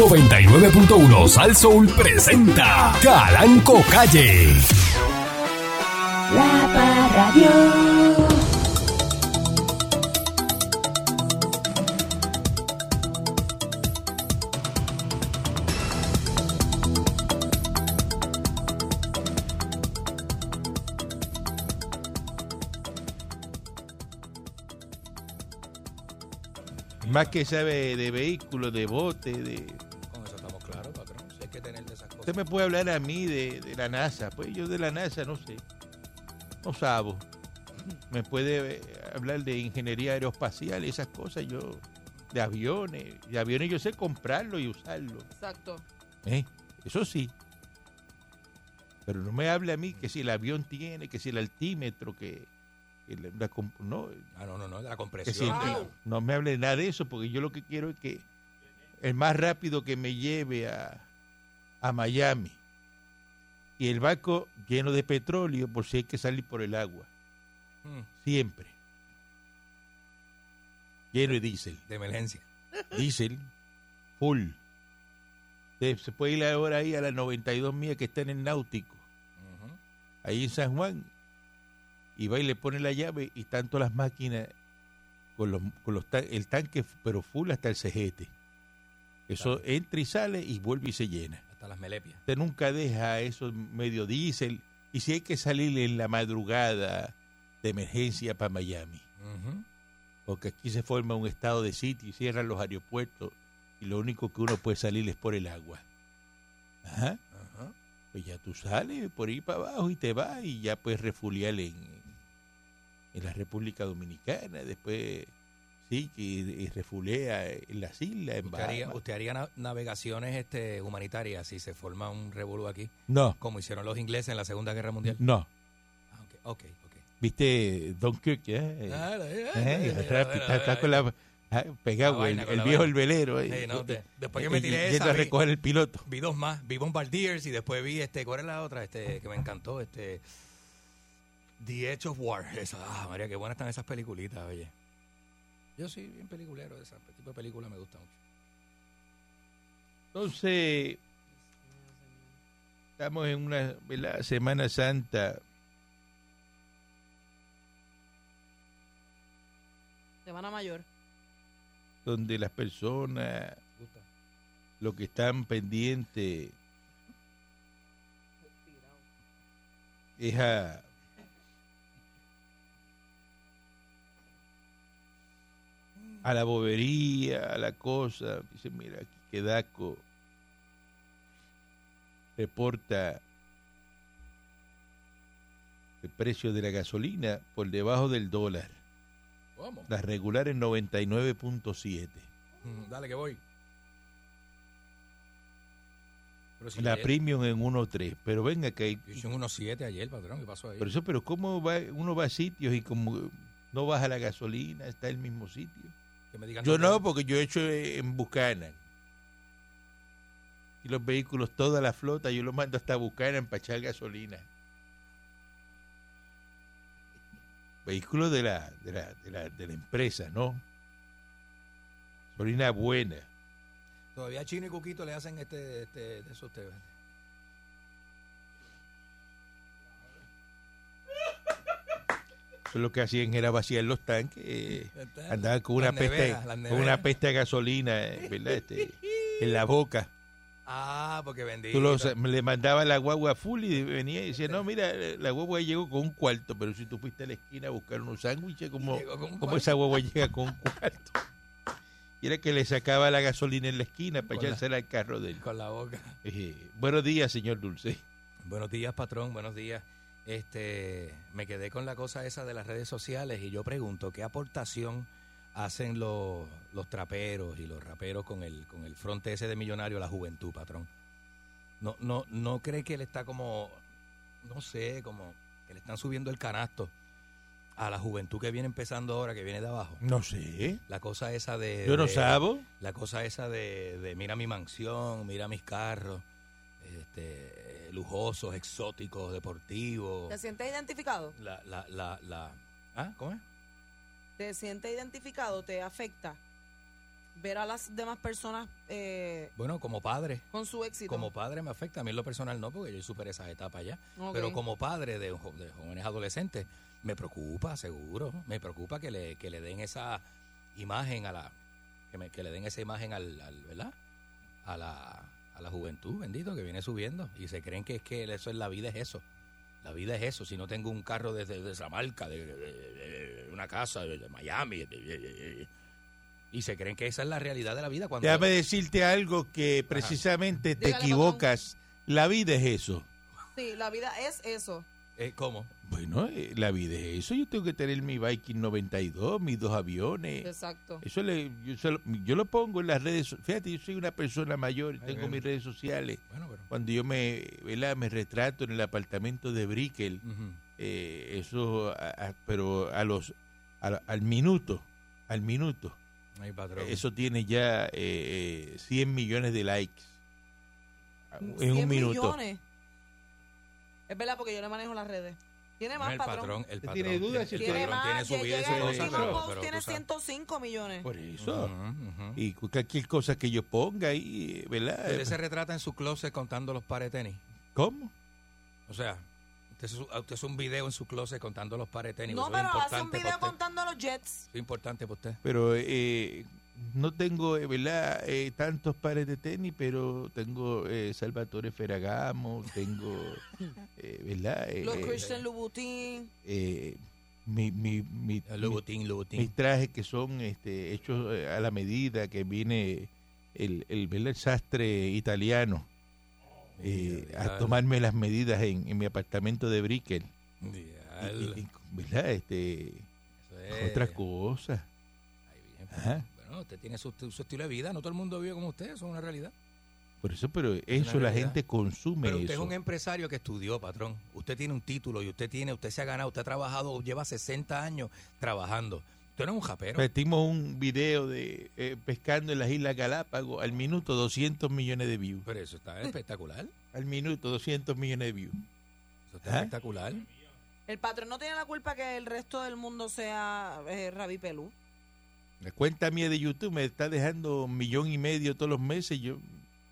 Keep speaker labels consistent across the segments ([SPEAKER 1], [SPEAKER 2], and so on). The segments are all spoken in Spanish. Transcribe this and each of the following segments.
[SPEAKER 1] 99.1 Sal Soul presenta Calanco Calle.
[SPEAKER 2] La Parradio.
[SPEAKER 3] Más que sabe de vehículos, de bote, de... Usted me puede hablar a mí de, de la NASA. Pues yo de la NASA no sé. No sabo. Me puede eh, hablar de ingeniería aeroespacial, esas cosas. Yo, de aviones. De aviones yo sé comprarlo y usarlo.
[SPEAKER 4] Exacto.
[SPEAKER 3] ¿eh? Eso sí. Pero no me hable a mí que si el avión tiene, que si el altímetro, que... que la- no,
[SPEAKER 5] Ah, no, no, no, la
[SPEAKER 3] si-
[SPEAKER 5] compresión.
[SPEAKER 3] no me hable nada de eso, porque yo lo que quiero es que el más rápido que me lleve a, a Miami y el barco lleno de petróleo por si hay que salir por el agua,
[SPEAKER 5] Mm,
[SPEAKER 3] siempre. Lleno de diésel,
[SPEAKER 5] de emergencia.
[SPEAKER 3] diésel, full. Se, puede ir ahora ahí a las 92 millas que está en el náutico, ahí en San Juan, y va y le pone la llave y tanto las máquinas con los, con los el tanque, pero full hasta el cejete. Eso
[SPEAKER 5] Claro.
[SPEAKER 3] entra y sale y vuelve y se llena.
[SPEAKER 5] Hasta las melepias.
[SPEAKER 3] Usted nunca deja eso medio diésel. Y si hay que salir en la madrugada de emergencia para Miami, porque aquí se forma un estado de sitio y cierran los aeropuertos y lo único que uno puede salir es por el agua. Ajá. Pues ya tú sales por ahí para abajo y te vas y ya puedes refugiar en, en la República Dominicana. Después sí, que y refulea en las islas, en
[SPEAKER 5] ¿Usted haría, usted haría na- navegaciones este, humanitarias si se forma un revolú aquí?
[SPEAKER 3] No,
[SPEAKER 5] Como hicieron los ingleses en la Segunda Guerra Mundial.
[SPEAKER 3] no.
[SPEAKER 5] Ah, ok, ok, ok.
[SPEAKER 3] ¿Viste Dunkirk? ¿eh?
[SPEAKER 5] Ah,
[SPEAKER 3] está- con la- ah, pegado, el, viejo el velero. eh.
[SPEAKER 5] Sí, no, de- después que me tiré
[SPEAKER 3] yendo
[SPEAKER 5] esa,
[SPEAKER 3] a
[SPEAKER 5] vi-
[SPEAKER 3] recoger el piloto.
[SPEAKER 5] Vi dos más, vi Bombardiers y después vi este, ¿cuál es la otra? Este, que me encantó, este The Edge of War. Esa, ah, María, qué buenas están esas peliculitas, oye. Yo sí, bien peliculero de ese tipo de película me gusta mucho.
[SPEAKER 3] Entonces, estamos en una ¿verdad? Semana Santa
[SPEAKER 4] Semana mayor.
[SPEAKER 3] donde las personas,
[SPEAKER 5] Gusta.
[SPEAKER 3] lo que están pendientes es a a la bobería, a la cosa. Dice, mira, aquí Quedaco reporta el precio de la gasolina por debajo del dólar.
[SPEAKER 5] Vamos.
[SPEAKER 3] La regular en 99.7.
[SPEAKER 5] Mm, Dale que voy. Pero si
[SPEAKER 3] La
[SPEAKER 5] ayer-
[SPEAKER 3] premium en 1.3. Pero venga que hay...
[SPEAKER 5] Yo un 1.7 ayer, patrón. ¿Qué pasó ahí?
[SPEAKER 3] Por eso, pero ¿cómo va, uno va a sitios y como no baja la gasolina, está en el mismo sitio?
[SPEAKER 5] Que me digan
[SPEAKER 3] Yo
[SPEAKER 5] no,
[SPEAKER 3] porque yo he hecho en Buchanan. Y los vehículos, toda la flota, yo los mando hasta Buchanan para echar gasolina. Vehículos de la, de la, de la, de la empresa, ¿no? Gasolina buena.
[SPEAKER 5] Todavía Chino y Cuquito le hacen este, este de eso a
[SPEAKER 3] lo que hacían era vaciar los tanques. eh, andaban con una peste,
[SPEAKER 5] neveras, las
[SPEAKER 3] con una peste a gasolina, eh, ¿verdad? Este, en la boca.
[SPEAKER 5] Ah, porque bendito.
[SPEAKER 3] Tú los- le mandaba la guagua full y venía y decía, no, mira, la guagua llegó con un cuarto, pero si tú fuiste a la esquina a buscar unos sándwiches, como
[SPEAKER 5] Llegó con un
[SPEAKER 3] ¿cómo
[SPEAKER 5] cuarto.
[SPEAKER 3] esa guagua llega con un cuarto? Y era que le sacaba la gasolina en la esquina para echársela al carro de él.
[SPEAKER 5] Con la boca.
[SPEAKER 3] Eh, buenos días, señor Dulce.
[SPEAKER 5] Buenos días, patrón. Buenos días. Este, me quedé con la cosa esa de las redes sociales y yo pregunto, ¿qué aportación hacen los, los traperos y los raperos con el, con el fronte ese de millonario a la juventud, patrón? No, no, no cree que le está como, no sé, como que le están subiendo el canasto a la juventud que viene empezando ahora, que viene de abajo.
[SPEAKER 3] No sé.
[SPEAKER 5] La cosa esa de...
[SPEAKER 3] Yo no
[SPEAKER 5] de-
[SPEAKER 3] sabo.
[SPEAKER 5] La cosa esa de, de mira mi mansión, mira mis carros, este, lujosos, exóticos, deportivos.
[SPEAKER 4] ¿Te sientes identificado?
[SPEAKER 5] La, la, la, la, ¿Ah? ¿Cómo es?
[SPEAKER 4] ¿Te sientes identificado? ¿Te afecta? ver a las demás personas eh,
[SPEAKER 5] Bueno, como padre,
[SPEAKER 4] con su éxito.
[SPEAKER 5] como padre me afecta. A mí en lo personal no, porque yo superé esas etapas ya. Pero como padre de, de jóvenes adolescentes, me preocupa, seguro. Me preocupa que le, que le den esa imagen a la. Que, me- que le den esa imagen al, al- ¿verdad? A la, a la juventud, bendito, que viene subiendo. Y se creen que es que eso es la vida, es eso. La vida es eso. Si no tengo un carro desde de, de, de- de- de una casa de, de Miami, de- de- de- de- y se creen que esa es la realidad de la vida. Cuando
[SPEAKER 3] Déjame decirte algo que precisamente te
[SPEAKER 4] Dígale,
[SPEAKER 3] equivocas. La vida es eso.
[SPEAKER 4] Sí, la vida es eso.
[SPEAKER 5] Eh, ¿Cómo?
[SPEAKER 3] Bueno, eh, la vida es eso. Yo tengo que tener mi Viking 92, mis dos aviones.
[SPEAKER 4] Exacto.
[SPEAKER 3] Eso le, yo, se lo, yo lo pongo en las redes. Fíjate, yo soy una persona mayor,
[SPEAKER 5] Ay,
[SPEAKER 3] tengo mis redes sociales.
[SPEAKER 5] Bueno, pero.
[SPEAKER 3] Cuando yo me, ¿verdad? me retrato en el apartamento de Brickell, eh, eso, a- a- pero a los, a- al minuto, al minuto,
[SPEAKER 5] Ay, patrón.
[SPEAKER 3] eso tiene ya eh, eh, 100 millones de likes. En
[SPEAKER 4] 100
[SPEAKER 3] un minuto.
[SPEAKER 4] millones. Es verdad porque yo le manejo las redes. Tiene más,
[SPEAKER 5] el
[SPEAKER 4] patrón.
[SPEAKER 5] patrón, el
[SPEAKER 3] ¿Usted
[SPEAKER 5] patrón.
[SPEAKER 3] tiene dudas si
[SPEAKER 4] Tiene
[SPEAKER 5] patrón
[SPEAKER 4] más.
[SPEAKER 5] tiene su vida y su
[SPEAKER 4] el
[SPEAKER 3] cosa, pero-
[SPEAKER 5] pero
[SPEAKER 4] tiene
[SPEAKER 5] tú sabes.
[SPEAKER 4] 105 millones.
[SPEAKER 3] Por eso.
[SPEAKER 5] Ujú, ujú.
[SPEAKER 3] Y cualquier cosa que yo ponga ahí, ¿verdad?
[SPEAKER 5] Usted se retrata en su closet contando los pares de tenis.
[SPEAKER 3] ¿Cómo?
[SPEAKER 5] O sea, usted, hace un video en su closet contando los pares de tenis.
[SPEAKER 4] no,
[SPEAKER 5] es
[SPEAKER 4] pero hace un video contando los Jets.
[SPEAKER 5] Es importante para usted.
[SPEAKER 3] Pero eh, no tengo, eh, ¿verdad? Eh, tantos pares de tenis, pero tengo eh, Salvatore Ferragamo, tengo, eh, ¿verdad? Eh,
[SPEAKER 4] Los
[SPEAKER 3] eh,
[SPEAKER 4] Christian Louboutin.
[SPEAKER 3] eh, mi, mi, mi-
[SPEAKER 5] El
[SPEAKER 3] mi-
[SPEAKER 5] Louboutin, Louboutin.
[SPEAKER 3] mis trajes que son este, hechos a la medida que viene el, el, ¿verdad? el sastre italiano eh, a tomarme las medidas en, en mi apartamento de Brickell. Y-
[SPEAKER 5] dial.
[SPEAKER 3] y- y, ¿verdad? Este, otras cosas.
[SPEAKER 5] Pues,
[SPEAKER 3] Ajá.
[SPEAKER 5] Usted tiene su, su estilo de vida. No todo el mundo vive como usted. Eso es una realidad.
[SPEAKER 3] Por eso, pero eso la gente consume
[SPEAKER 5] Pero usted es un empresario que estudió, patrón. Usted tiene un título y usted tiene, usted se ha ganado, usted ha trabajado, lleva 60 años trabajando. Usted no es un japero.
[SPEAKER 3] Metimos un video de eh, pescando en las Islas Galápagos al minuto 200 millones de views.
[SPEAKER 5] Pero eso está espectacular.
[SPEAKER 3] Al minuto 200 millones de views.
[SPEAKER 5] Eso está
[SPEAKER 3] ¿Ah?
[SPEAKER 5] espectacular.
[SPEAKER 4] El patrón no tiene la culpa que el resto del mundo sea eh, Rabi Pelú.
[SPEAKER 3] La cuenta mía de YouTube me está dejando un millón y medio todos los meses. Yo,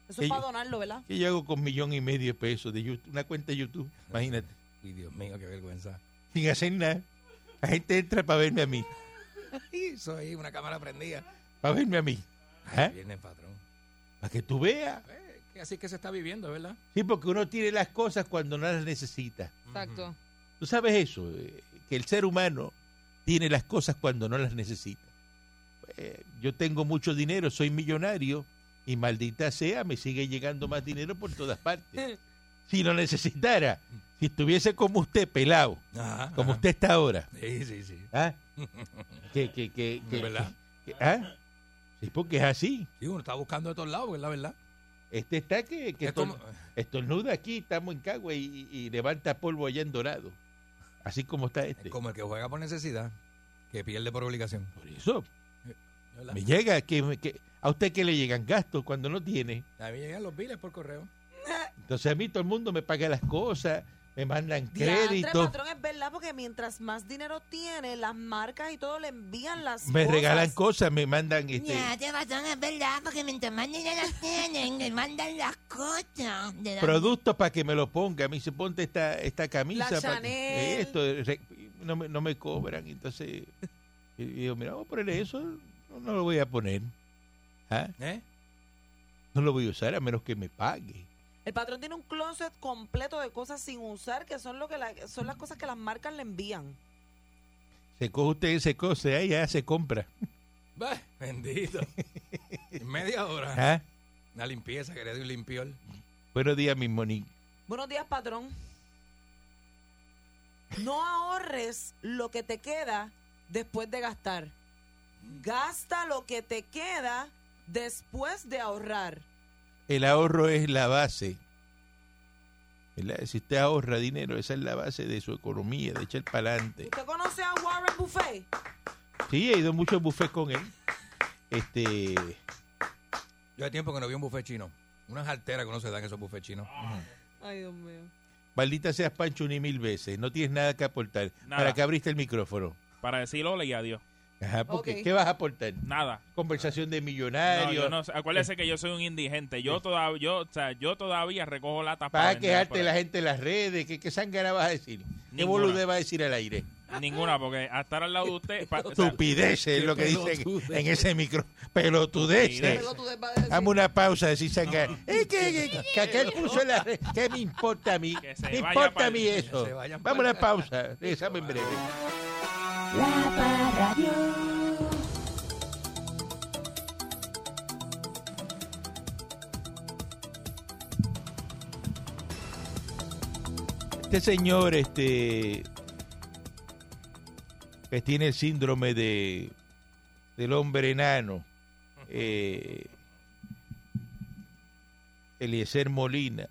[SPEAKER 4] Eso es para donarlo, ¿verdad?
[SPEAKER 3] ¿Qué yo hago con millón y medio de pesos de YouTube? Una cuenta de YouTube, imagínate.
[SPEAKER 5] Ay, Dios mío, qué vergüenza.
[SPEAKER 3] Sin hacer nada. La gente entra para verme a mí.
[SPEAKER 5] Eso ahí, una cámara prendida.
[SPEAKER 3] Para verme a mí. Ajá.
[SPEAKER 5] Viene, patrón.
[SPEAKER 3] Para que tú veas.
[SPEAKER 5] Eh, así que se está viviendo, ¿verdad?
[SPEAKER 3] Sí, porque uno tiene las cosas cuando no las necesita.
[SPEAKER 4] Exacto.
[SPEAKER 3] ¿Tú sabes eso? Eh, Que el ser humano tiene las cosas cuando no las necesita. Eh, yo tengo mucho dinero, soy millonario y maldita sea, me sigue llegando más dinero por todas partes. Si lo necesitara, si estuviese como usted, pelado,
[SPEAKER 5] Ajá,
[SPEAKER 3] como
[SPEAKER 5] ajá.
[SPEAKER 3] usted está ahora,
[SPEAKER 5] Sí, sí, sí.
[SPEAKER 3] ¿ah? que, que, que, que-
[SPEAKER 5] ¿Verdad?
[SPEAKER 3] ¿ah? Sí, porque es así.
[SPEAKER 5] Sí, uno está buscando de todos lados, ¿verdad? ¿verdad?
[SPEAKER 3] Este está que, que estornuda aquí, estamos en Cagua y, y levanta polvo allá en Dorado. Así como está este.
[SPEAKER 5] Es como el que juega por necesidad, que pierde por obligación.
[SPEAKER 3] Por eso,
[SPEAKER 5] ¿verdad?
[SPEAKER 3] me llega que, que a usted que le llegan gastos cuando no tiene.
[SPEAKER 5] A mí llegan los biles por correo.
[SPEAKER 3] Entonces a mí todo el mundo me paga las cosas, me mandan
[SPEAKER 4] Diantre,
[SPEAKER 3] crédito,
[SPEAKER 4] patrón, es verdad, porque mientras más dinero tiene, las marcas y todo le envían las
[SPEAKER 3] me
[SPEAKER 4] cosas.
[SPEAKER 3] regalan cosas, me mandan este,
[SPEAKER 2] te razón, es verdad, porque mientras más dinero tienen, le mandan las cosas. Dan-
[SPEAKER 3] productos para que me lo ponga. Me dice, ponte esta, esta camisa.
[SPEAKER 4] La
[SPEAKER 3] pa' que-
[SPEAKER 4] Chanel.
[SPEAKER 3] eh, esto, re- no, me, no me cobran. Entonces, y digo, mira, vamos a ponerle eso, no, no lo voy a poner. ¿Ah?
[SPEAKER 5] ¿Eh?
[SPEAKER 3] No lo voy a usar a menos que me pague.
[SPEAKER 4] El patrón tiene un closet completo de cosas sin usar, que son lo que la- son las cosas que las marcas le envían.
[SPEAKER 3] Se coge usted ese cosa, ahí ya se compra.
[SPEAKER 5] Bah, bendito. En media hora.
[SPEAKER 3] ¿Ah?
[SPEAKER 5] Una limpieza, que le doy un limpiol.
[SPEAKER 3] Buenos días, mi Monique.
[SPEAKER 4] Buenos días, patrón. No ahorres lo que te queda después de gastar. Gasta lo que te queda después de ahorrar.
[SPEAKER 3] El ahorro es la base. ¿verdad? Si usted ahorra dinero, esa es la base de su economía, de echar para adelante.
[SPEAKER 4] ¿Usted conoce a Warren Buffet?
[SPEAKER 3] Sí, he ido a muchos buffets con él. Este,
[SPEAKER 5] Yo hace tiempo que no vi un buffet chino. Unas alteras que no se dan esos buffets chinos.
[SPEAKER 4] Ay, Dios mío.
[SPEAKER 3] maldita seas Pancho ni mil veces, no tienes nada que aportar.
[SPEAKER 6] Nada.
[SPEAKER 3] ¿Para que abriste el micrófono?
[SPEAKER 6] Para decir hola y adiós.
[SPEAKER 3] Ajá, porque. ¿qué vas a aportar?
[SPEAKER 6] Nada.
[SPEAKER 3] Conversación de
[SPEAKER 6] No,
[SPEAKER 3] millonarios.
[SPEAKER 6] no sé. Acuérdese que yo soy un indigente. Yo todavía, yo, o sea, yo todavía recojo latas
[SPEAKER 3] Vas a
[SPEAKER 6] vender
[SPEAKER 3] quejarte la gente en las redes. ¿Qué, qué sangara vas a decir? ¿Qué boludez vas a decir al aire?
[SPEAKER 6] Ninguna, porque a estar al lado de usted. pa- o sea,
[SPEAKER 3] Estupideces es lo que dicen en ese micro.
[SPEAKER 4] Decir-
[SPEAKER 3] Dame una pausa, decir sangara. Es que, que, que aquel puso en la red. ¿Qué me importa a mí?
[SPEAKER 6] Que se
[SPEAKER 3] ¿Me
[SPEAKER 6] vaya
[SPEAKER 3] importa a mí eso? Vamos a una pausa. Regresamos en breve.
[SPEAKER 2] La Parradio.
[SPEAKER 3] Este señor, este, que tiene el síndrome de del hombre enano, eh, Eliezer Molina.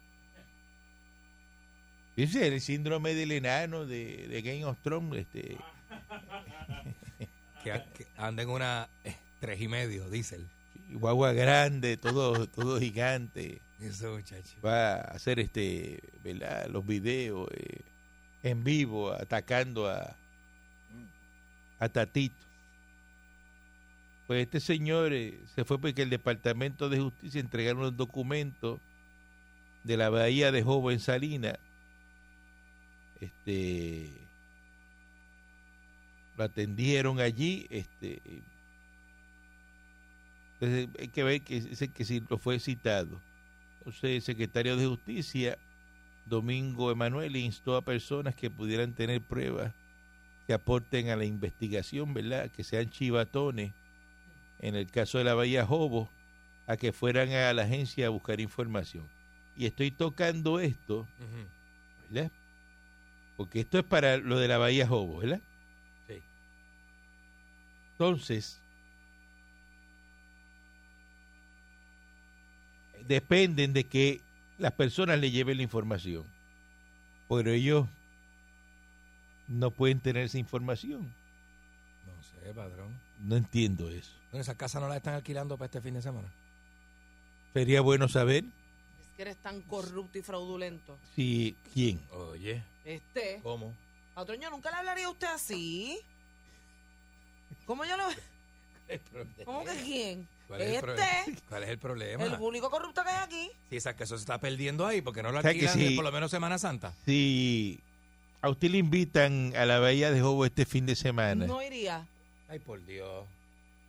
[SPEAKER 3] El síndrome del enano de, de Game of este,
[SPEAKER 5] Que, que anda en una eh, tres y medio, diésel.
[SPEAKER 3] guagua grande, todo, todo gigante.
[SPEAKER 5] Eso, muchacho.
[SPEAKER 3] va a hacer este ¿verdad? los videos eh, en vivo atacando a a Tatito pues este señor eh, se fue porque el departamento de justicia entregaron los documentos de la bahía de Jobo en Salina este lo atendieron allí este entonces hay que ver que ese que sí lo fue citado entonces, el secretario de Justicia, Domingo Emanuel, instó a personas que pudieran tener pruebas que aporten a la investigación, ¿verdad? Que sean chivatones, en el caso de la Bahía Jobo, a que fueran a la agencia a buscar información. Y estoy tocando esto. ¿verdad? Porque esto es para lo de la Bahía Jobo, ¿verdad?
[SPEAKER 5] Sí.
[SPEAKER 3] Entonces, dependen de que las personas le lleven la información. Pero ellos no pueden tener esa información.
[SPEAKER 5] No sé, padrón.
[SPEAKER 3] No entiendo eso.
[SPEAKER 5] Bueno, esa casa no la están alquilando para este fin de semana.
[SPEAKER 3] Sería bueno saber
[SPEAKER 4] Es que eres tan corrupto y fraudulento.
[SPEAKER 3] si quién.
[SPEAKER 5] Oye,
[SPEAKER 4] Este.
[SPEAKER 5] ¿cómo?
[SPEAKER 4] Patrón, yo nunca le hablaría a usted así. ¿Cómo yo le ¿Cómo que quién?
[SPEAKER 5] ¿Cuál es,
[SPEAKER 4] Este.
[SPEAKER 5] ¿Cuál es el problema?
[SPEAKER 4] El único corrupto que hay aquí.
[SPEAKER 5] Si esa que eso se está perdiendo ahí, porque no lo alquilan
[SPEAKER 3] si-
[SPEAKER 5] por lo menos Semana Santa.
[SPEAKER 3] Si a usted le invitan a la Bahía de Jobo este fin de semana,
[SPEAKER 4] No iría.
[SPEAKER 5] Ay, por Dios.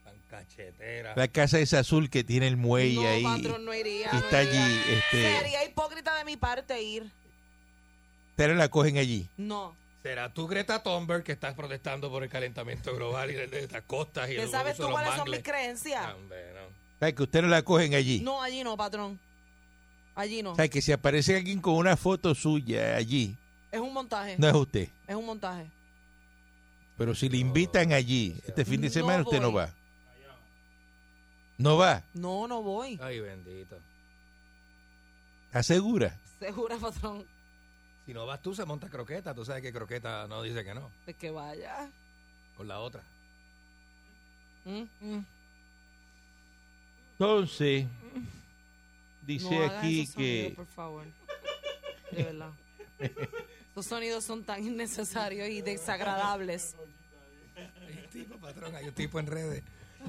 [SPEAKER 5] Tan cachetera.
[SPEAKER 3] la casa es azul que tiene el muelle
[SPEAKER 4] no,
[SPEAKER 3] ahí,
[SPEAKER 4] patrón, no iría.
[SPEAKER 3] y
[SPEAKER 4] no
[SPEAKER 3] está
[SPEAKER 4] iría.
[SPEAKER 3] allí, este,
[SPEAKER 4] Sería hipócrita de mi parte ir.
[SPEAKER 3] ustedes la cogen allí.
[SPEAKER 4] No.
[SPEAKER 5] ¿Será tú, Greta Thunberg, que estás protestando por el calentamiento global y de, de estas costas y
[SPEAKER 4] ¿Qué
[SPEAKER 5] el
[SPEAKER 4] sabes tú cuáles son mis creencias?
[SPEAKER 5] Ah, hombre, no.
[SPEAKER 3] Sea, que ustedes no la cogen allí.
[SPEAKER 4] No, allí no, patrón. Allí no.
[SPEAKER 3] Sea, que si aparece alguien con una foto suya allí,
[SPEAKER 4] Es un montaje.
[SPEAKER 3] no es usted.
[SPEAKER 4] Es un montaje.
[SPEAKER 3] Pero si le invitan allí este fin de
[SPEAKER 4] No
[SPEAKER 3] semana, usted no va. No va.
[SPEAKER 4] No, no voy.
[SPEAKER 5] Ay, bendito.
[SPEAKER 3] ¿Asegura?
[SPEAKER 4] Segura, patrón.
[SPEAKER 5] Si no vas tú, se monta croqueta. Tú sabes que croqueta no dice que no.
[SPEAKER 4] De que vaya.
[SPEAKER 5] Con la otra.
[SPEAKER 4] Mm, mm.
[SPEAKER 3] Entonces, dice
[SPEAKER 4] no hagas
[SPEAKER 3] aquí
[SPEAKER 4] esos
[SPEAKER 3] que...
[SPEAKER 4] sonidos, por favor. De verdad. Esos sonidos son tan innecesarios y desagradables.
[SPEAKER 5] Hay un tipo, patrón, hay un tipo en redes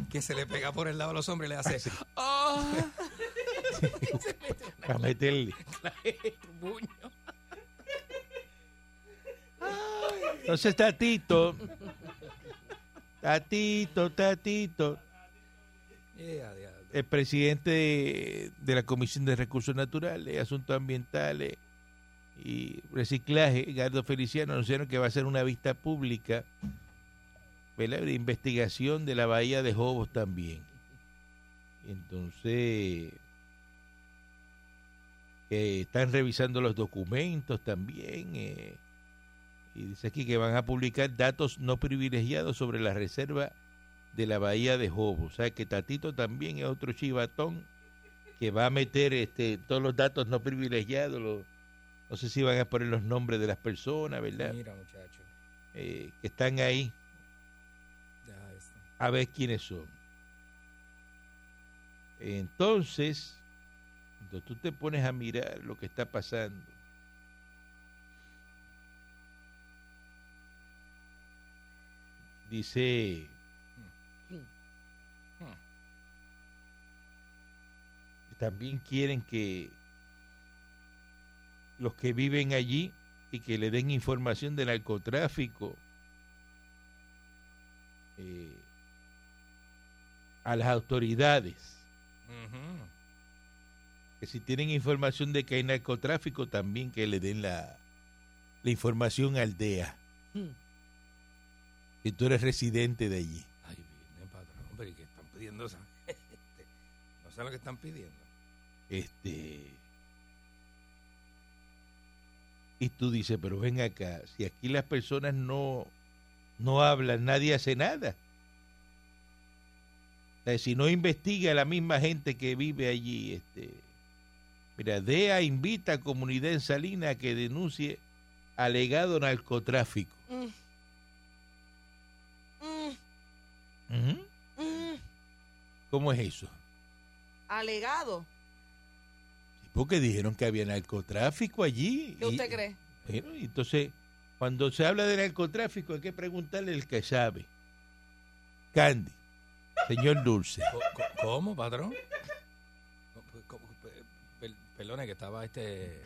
[SPEAKER 5] que se le pega por el lado a los hombres y le hace ¡Ah!
[SPEAKER 3] Para meterle.
[SPEAKER 5] puño.
[SPEAKER 3] Entonces, Tatito, Tatito, Tatito, el presidente de, la Comisión de Recursos Naturales, Asuntos Ambientales y Reciclaje, Gardo Feliciano, anunciaron que va a ser una vista pública ¿verdad? de investigación de la bahía de Jobos también. Entonces, que están revisando los documentos también. eh, y dice aquí que van a publicar datos no privilegiados sobre la reserva de la bahía de Jobo. O sea que Tatito también es otro chivatón que va a meter este todos los datos no privilegiados. los- no sé si van a poner los nombres de las personas, ¿verdad?
[SPEAKER 5] Mira, muchacho.
[SPEAKER 3] Eh, que están ahí a ver quiénes son. Entonces, cuando tú te pones a mirar lo que está pasando, dice... También quieren que los que viven allí y que le den información de narcotráfico eh, a las autoridades. Que si tienen información de que hay narcotráfico, también que le den la, la información al DEA.
[SPEAKER 4] Hmm.
[SPEAKER 3] Si tú eres residente de allí.
[SPEAKER 5] Ay, viene, patrón. Pero ¿y qué están pidiendo esa gente? No sé lo que están pidiendo.
[SPEAKER 3] Este. Y tú dices, pero ven acá, si aquí las personas no, no hablan, nadie hace nada. O sea, si no investiga la misma gente que vive allí, este. Mira, DEA invita a comunidad en Salina a que denuncie alegado narcotráfico.
[SPEAKER 4] Mm, Mm.
[SPEAKER 3] ¿Cómo es eso?
[SPEAKER 4] Alegado.
[SPEAKER 3] Porque dijeron que había narcotráfico allí.
[SPEAKER 4] ¿Qué
[SPEAKER 3] y-
[SPEAKER 4] usted cree?
[SPEAKER 3] Bueno, entonces, cuando se habla de narcotráfico, hay que preguntarle al que sabe. Candy, señor Dulce.
[SPEAKER 5] ¿Cómo, patrón? Per- Perdone que estaba este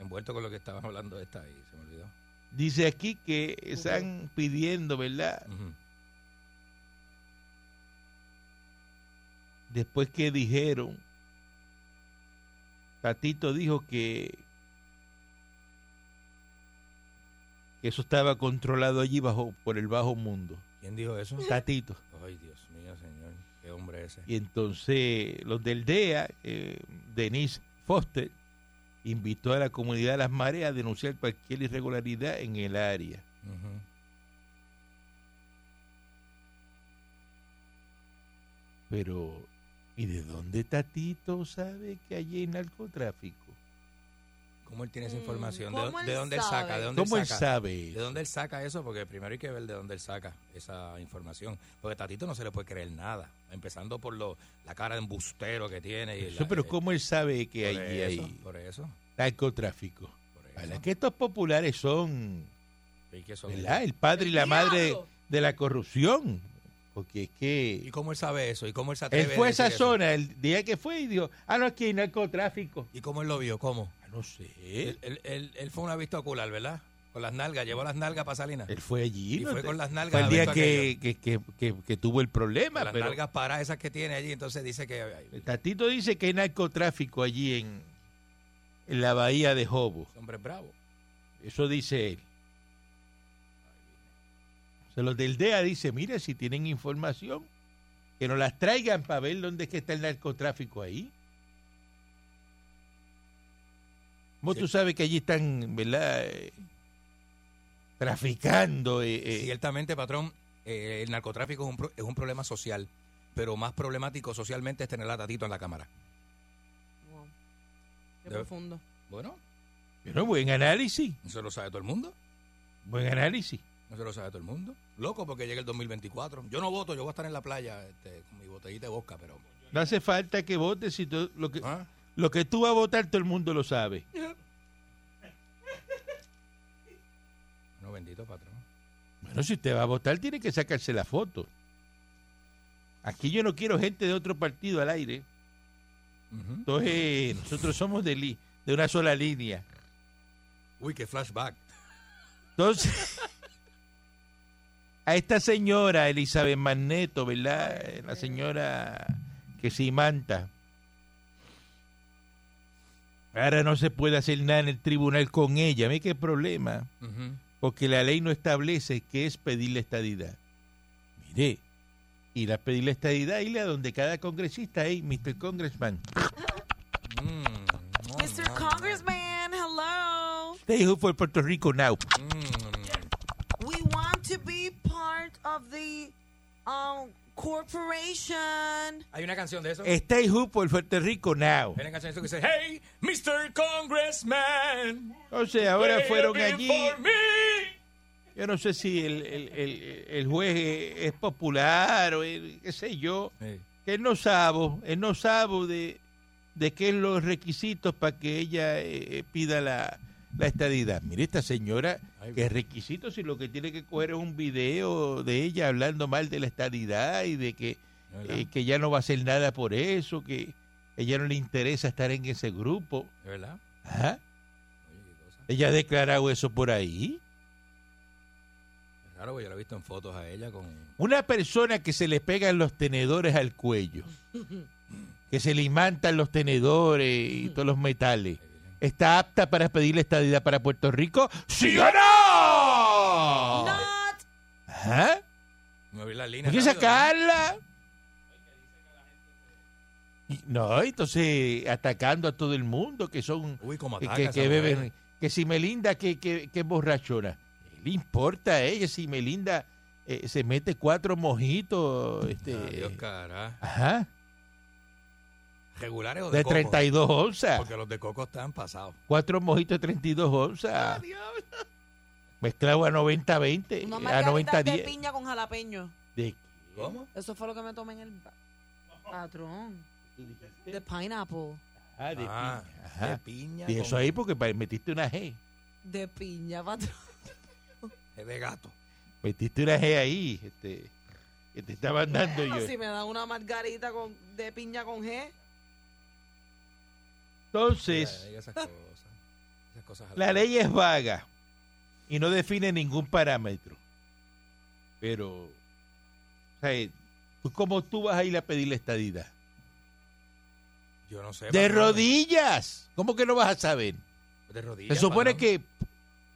[SPEAKER 5] envuelto con lo que estaban hablando esta y se me olvidó.
[SPEAKER 3] Dice aquí que están pidiendo, ¿verdad?
[SPEAKER 5] Ujú.
[SPEAKER 3] Después que dijeron, Tatito dijo que, que eso estaba controlado allí bajo por el bajo mundo.
[SPEAKER 5] ¿Quién dijo eso?
[SPEAKER 3] Tatito.
[SPEAKER 5] Ay, Dios mío, señor. Qué hombre ese.
[SPEAKER 3] Y entonces los del DEA, eh, Denise Foster, invitó a la comunidad de las mareas a denunciar cualquier irregularidad en el área. Pero, ¿y de dónde Tatito sabe que allí hay narcotráfico?
[SPEAKER 5] ¿Cómo él tiene esa
[SPEAKER 4] Mm,
[SPEAKER 5] información? ¿De,
[SPEAKER 4] ¿cómo
[SPEAKER 5] dó-
[SPEAKER 4] él
[SPEAKER 5] de dónde él saca? ¿De dónde
[SPEAKER 3] ¿Cómo él
[SPEAKER 5] saca?
[SPEAKER 3] sabe?
[SPEAKER 5] ¿De dónde él saca eso? Porque primero hay que ver de dónde él saca esa información. Porque Tatito no se le puede creer nada. Empezando por lo, la cara de embustero que tiene. Y
[SPEAKER 3] Eso,
[SPEAKER 5] la-
[SPEAKER 3] pero
[SPEAKER 5] eh,
[SPEAKER 3] ¿cómo él sabe que
[SPEAKER 5] por
[SPEAKER 3] allí
[SPEAKER 5] eso,
[SPEAKER 3] hay
[SPEAKER 5] Por eso.
[SPEAKER 3] narcotráfico?
[SPEAKER 5] Por
[SPEAKER 3] ¿Verdad
[SPEAKER 5] eso.
[SPEAKER 3] que estos populares son
[SPEAKER 5] ¿Y qué son?
[SPEAKER 3] ¿verdad? el padre y
[SPEAKER 4] ¡El
[SPEAKER 3] la madre de la corrupción? Porque es
[SPEAKER 5] ¿Y
[SPEAKER 3] que
[SPEAKER 5] cómo él sabe eso? ¿Y cómo él se
[SPEAKER 3] él
[SPEAKER 5] atreve
[SPEAKER 3] fue a esa
[SPEAKER 5] eso?
[SPEAKER 3] zona el día que fue y dijo, ah, no, aquí hay narcotráfico.
[SPEAKER 5] ¿Y cómo él lo vio? ¿Cómo?
[SPEAKER 3] Ah, no sé.
[SPEAKER 5] Él, él- él- él fue una vista ocular, ¿verdad? Con las nalgas, llevó las nalgas para Salinas.
[SPEAKER 3] Él fue allí.
[SPEAKER 5] Y
[SPEAKER 3] ¿no?
[SPEAKER 5] fue con las nalgas
[SPEAKER 3] Fue el día que, que, que, que- que tuvo el problema.
[SPEAKER 5] Con las
[SPEAKER 3] pero
[SPEAKER 5] nalgas paradas esas que tiene allí, entonces dice que... ay,
[SPEAKER 3] Tatito dice que hay narcotráfico allí en, en la bahía de Jobo.
[SPEAKER 5] hombre bravo.
[SPEAKER 3] Eso dice él. Sea, los del DEA dice, mire, si tienen información, que nos las traigan para ver dónde es que está el narcotráfico ahí. Vos
[SPEAKER 5] Sí.
[SPEAKER 3] tú sabes que allí están, ¿verdad? Eh, traficando. eh, eh,
[SPEAKER 5] Ciertamente, patrón, eh, el narcotráfico es un, pro- es un problema social, pero más problemático socialmente es tener a Tatito en la cámara.
[SPEAKER 4] Wow. Qué
[SPEAKER 5] De-
[SPEAKER 4] profundo.
[SPEAKER 5] Bueno,
[SPEAKER 3] pero buen análisis,
[SPEAKER 5] eso lo sabe todo el mundo.
[SPEAKER 3] buen análisis.
[SPEAKER 5] No se lo sabe todo el mundo. Loco porque llega el 2024. Yo no voto, yo voy a estar en la playa este, con mi botellita de vodka, pero...
[SPEAKER 3] No hace falta que votes si tú- lo que
[SPEAKER 5] ¿Ah?
[SPEAKER 3] lo que tú vas a votar todo el mundo lo sabe.
[SPEAKER 5] No, bendito patrón.
[SPEAKER 3] Bueno, si usted va a votar tiene que sacarse la foto. Aquí yo no quiero gente de otro partido al aire. Entonces nosotros somos de, li- de una sola línea.
[SPEAKER 5] Uy, qué flashback.
[SPEAKER 3] Entonces, a esta señora Elizabeth Magneto, ¿verdad? La señora que se imanta. Ahora no se puede hacer nada en el tribunal con ella. ¿Ve qué problema? Porque la ley no establece qué es pedir la estadidad. Mire, ir a pedir la estadidad, irle a donde cada congresista, hey, Mr. Congressman,
[SPEAKER 5] Mm, no,
[SPEAKER 4] Mr.
[SPEAKER 5] no,
[SPEAKER 4] Congressman, hello.
[SPEAKER 3] stay home for Puerto Rico now.
[SPEAKER 5] Mm,
[SPEAKER 4] of the um, corporation.
[SPEAKER 5] Hay una canción de eso.
[SPEAKER 3] Stay home for Puerto Rico now.
[SPEAKER 5] Hay una canción de eso que dice, Hey, Mr. Congressman.
[SPEAKER 3] O sea, ahora fueron allí.
[SPEAKER 5] for me".
[SPEAKER 3] Yo no sé si el, el- el- el juez es, popular o qué sé yo.
[SPEAKER 5] Sí.
[SPEAKER 3] Que él no sabe, él no sabe de, de qué es los requisitos para que ella eh, pida la, la estadidad. Mire, esta señora, que requisitos si lo que tiene que coger es un video de ella hablando mal de la estadidad y de que, eh, que ya no va a hacer nada por eso, que ella no le interesa estar en ese grupo.
[SPEAKER 5] ¿Es verdad?
[SPEAKER 3] Ajá.
[SPEAKER 5] Oye, qué cosa.
[SPEAKER 3] Ella ha declarado eso por ahí.
[SPEAKER 5] Porque yo la he visto en fotos a ella con...
[SPEAKER 3] Una persona que se le pegan los tenedores al cuello, que se le imantan los tenedores y todos los metales, ¿está apta para pedirle estadidad para Puerto Rico? ¿Sí o no?
[SPEAKER 4] Not.
[SPEAKER 5] La línea.
[SPEAKER 3] Hay que sacarla. Y- No, entonces atacando a todo el mundo que son
[SPEAKER 5] Uy,
[SPEAKER 3] que,
[SPEAKER 5] ataca
[SPEAKER 3] que, beben, que si Melinda que, que, que borrachona. ¿Qué le importa a ella si Melinda eh, se mete cuatro mojitos este,
[SPEAKER 5] Adiós, cara.
[SPEAKER 3] ajá,
[SPEAKER 5] ¿Regulares o de,
[SPEAKER 3] de
[SPEAKER 5] coco?
[SPEAKER 3] 32 onzas?
[SPEAKER 5] Porque los de coco están pasados.
[SPEAKER 3] Cuatro mojitos de 32 onzas. Mezclado a 90-20,
[SPEAKER 4] Una
[SPEAKER 3] a
[SPEAKER 4] margarita de
[SPEAKER 3] 90-10.
[SPEAKER 4] piña con jalapeño.
[SPEAKER 3] ¿De qué?
[SPEAKER 5] ¿Cómo?
[SPEAKER 4] Eso fue lo que me tomé en el patrón. De pineapple.
[SPEAKER 3] Ah, de
[SPEAKER 5] Ah,
[SPEAKER 3] piña. Ajá.
[SPEAKER 5] de piña.
[SPEAKER 3] Y eso
[SPEAKER 5] con-
[SPEAKER 3] ahí porque metiste una G.
[SPEAKER 4] De piña, patrón.
[SPEAKER 5] Es de gato.
[SPEAKER 3] Metiste una G ahí, este, que te estaban dando yo.
[SPEAKER 4] Si me dan una margarita con, de piña con G.
[SPEAKER 3] Entonces,
[SPEAKER 5] Diga- diga esas cosas. Esas cosas al-
[SPEAKER 3] la ley es vaga y no define ningún parámetro. Pero, o sea, eh, ¿tú ¿cómo tú vas a ir a pedir la estadidad?
[SPEAKER 5] Yo no sé.
[SPEAKER 3] De
[SPEAKER 5] patrón.
[SPEAKER 3] rodillas. ¿Cómo que no vas a saber?
[SPEAKER 5] De rodillas.
[SPEAKER 3] Se supone
[SPEAKER 5] patrón.
[SPEAKER 3] que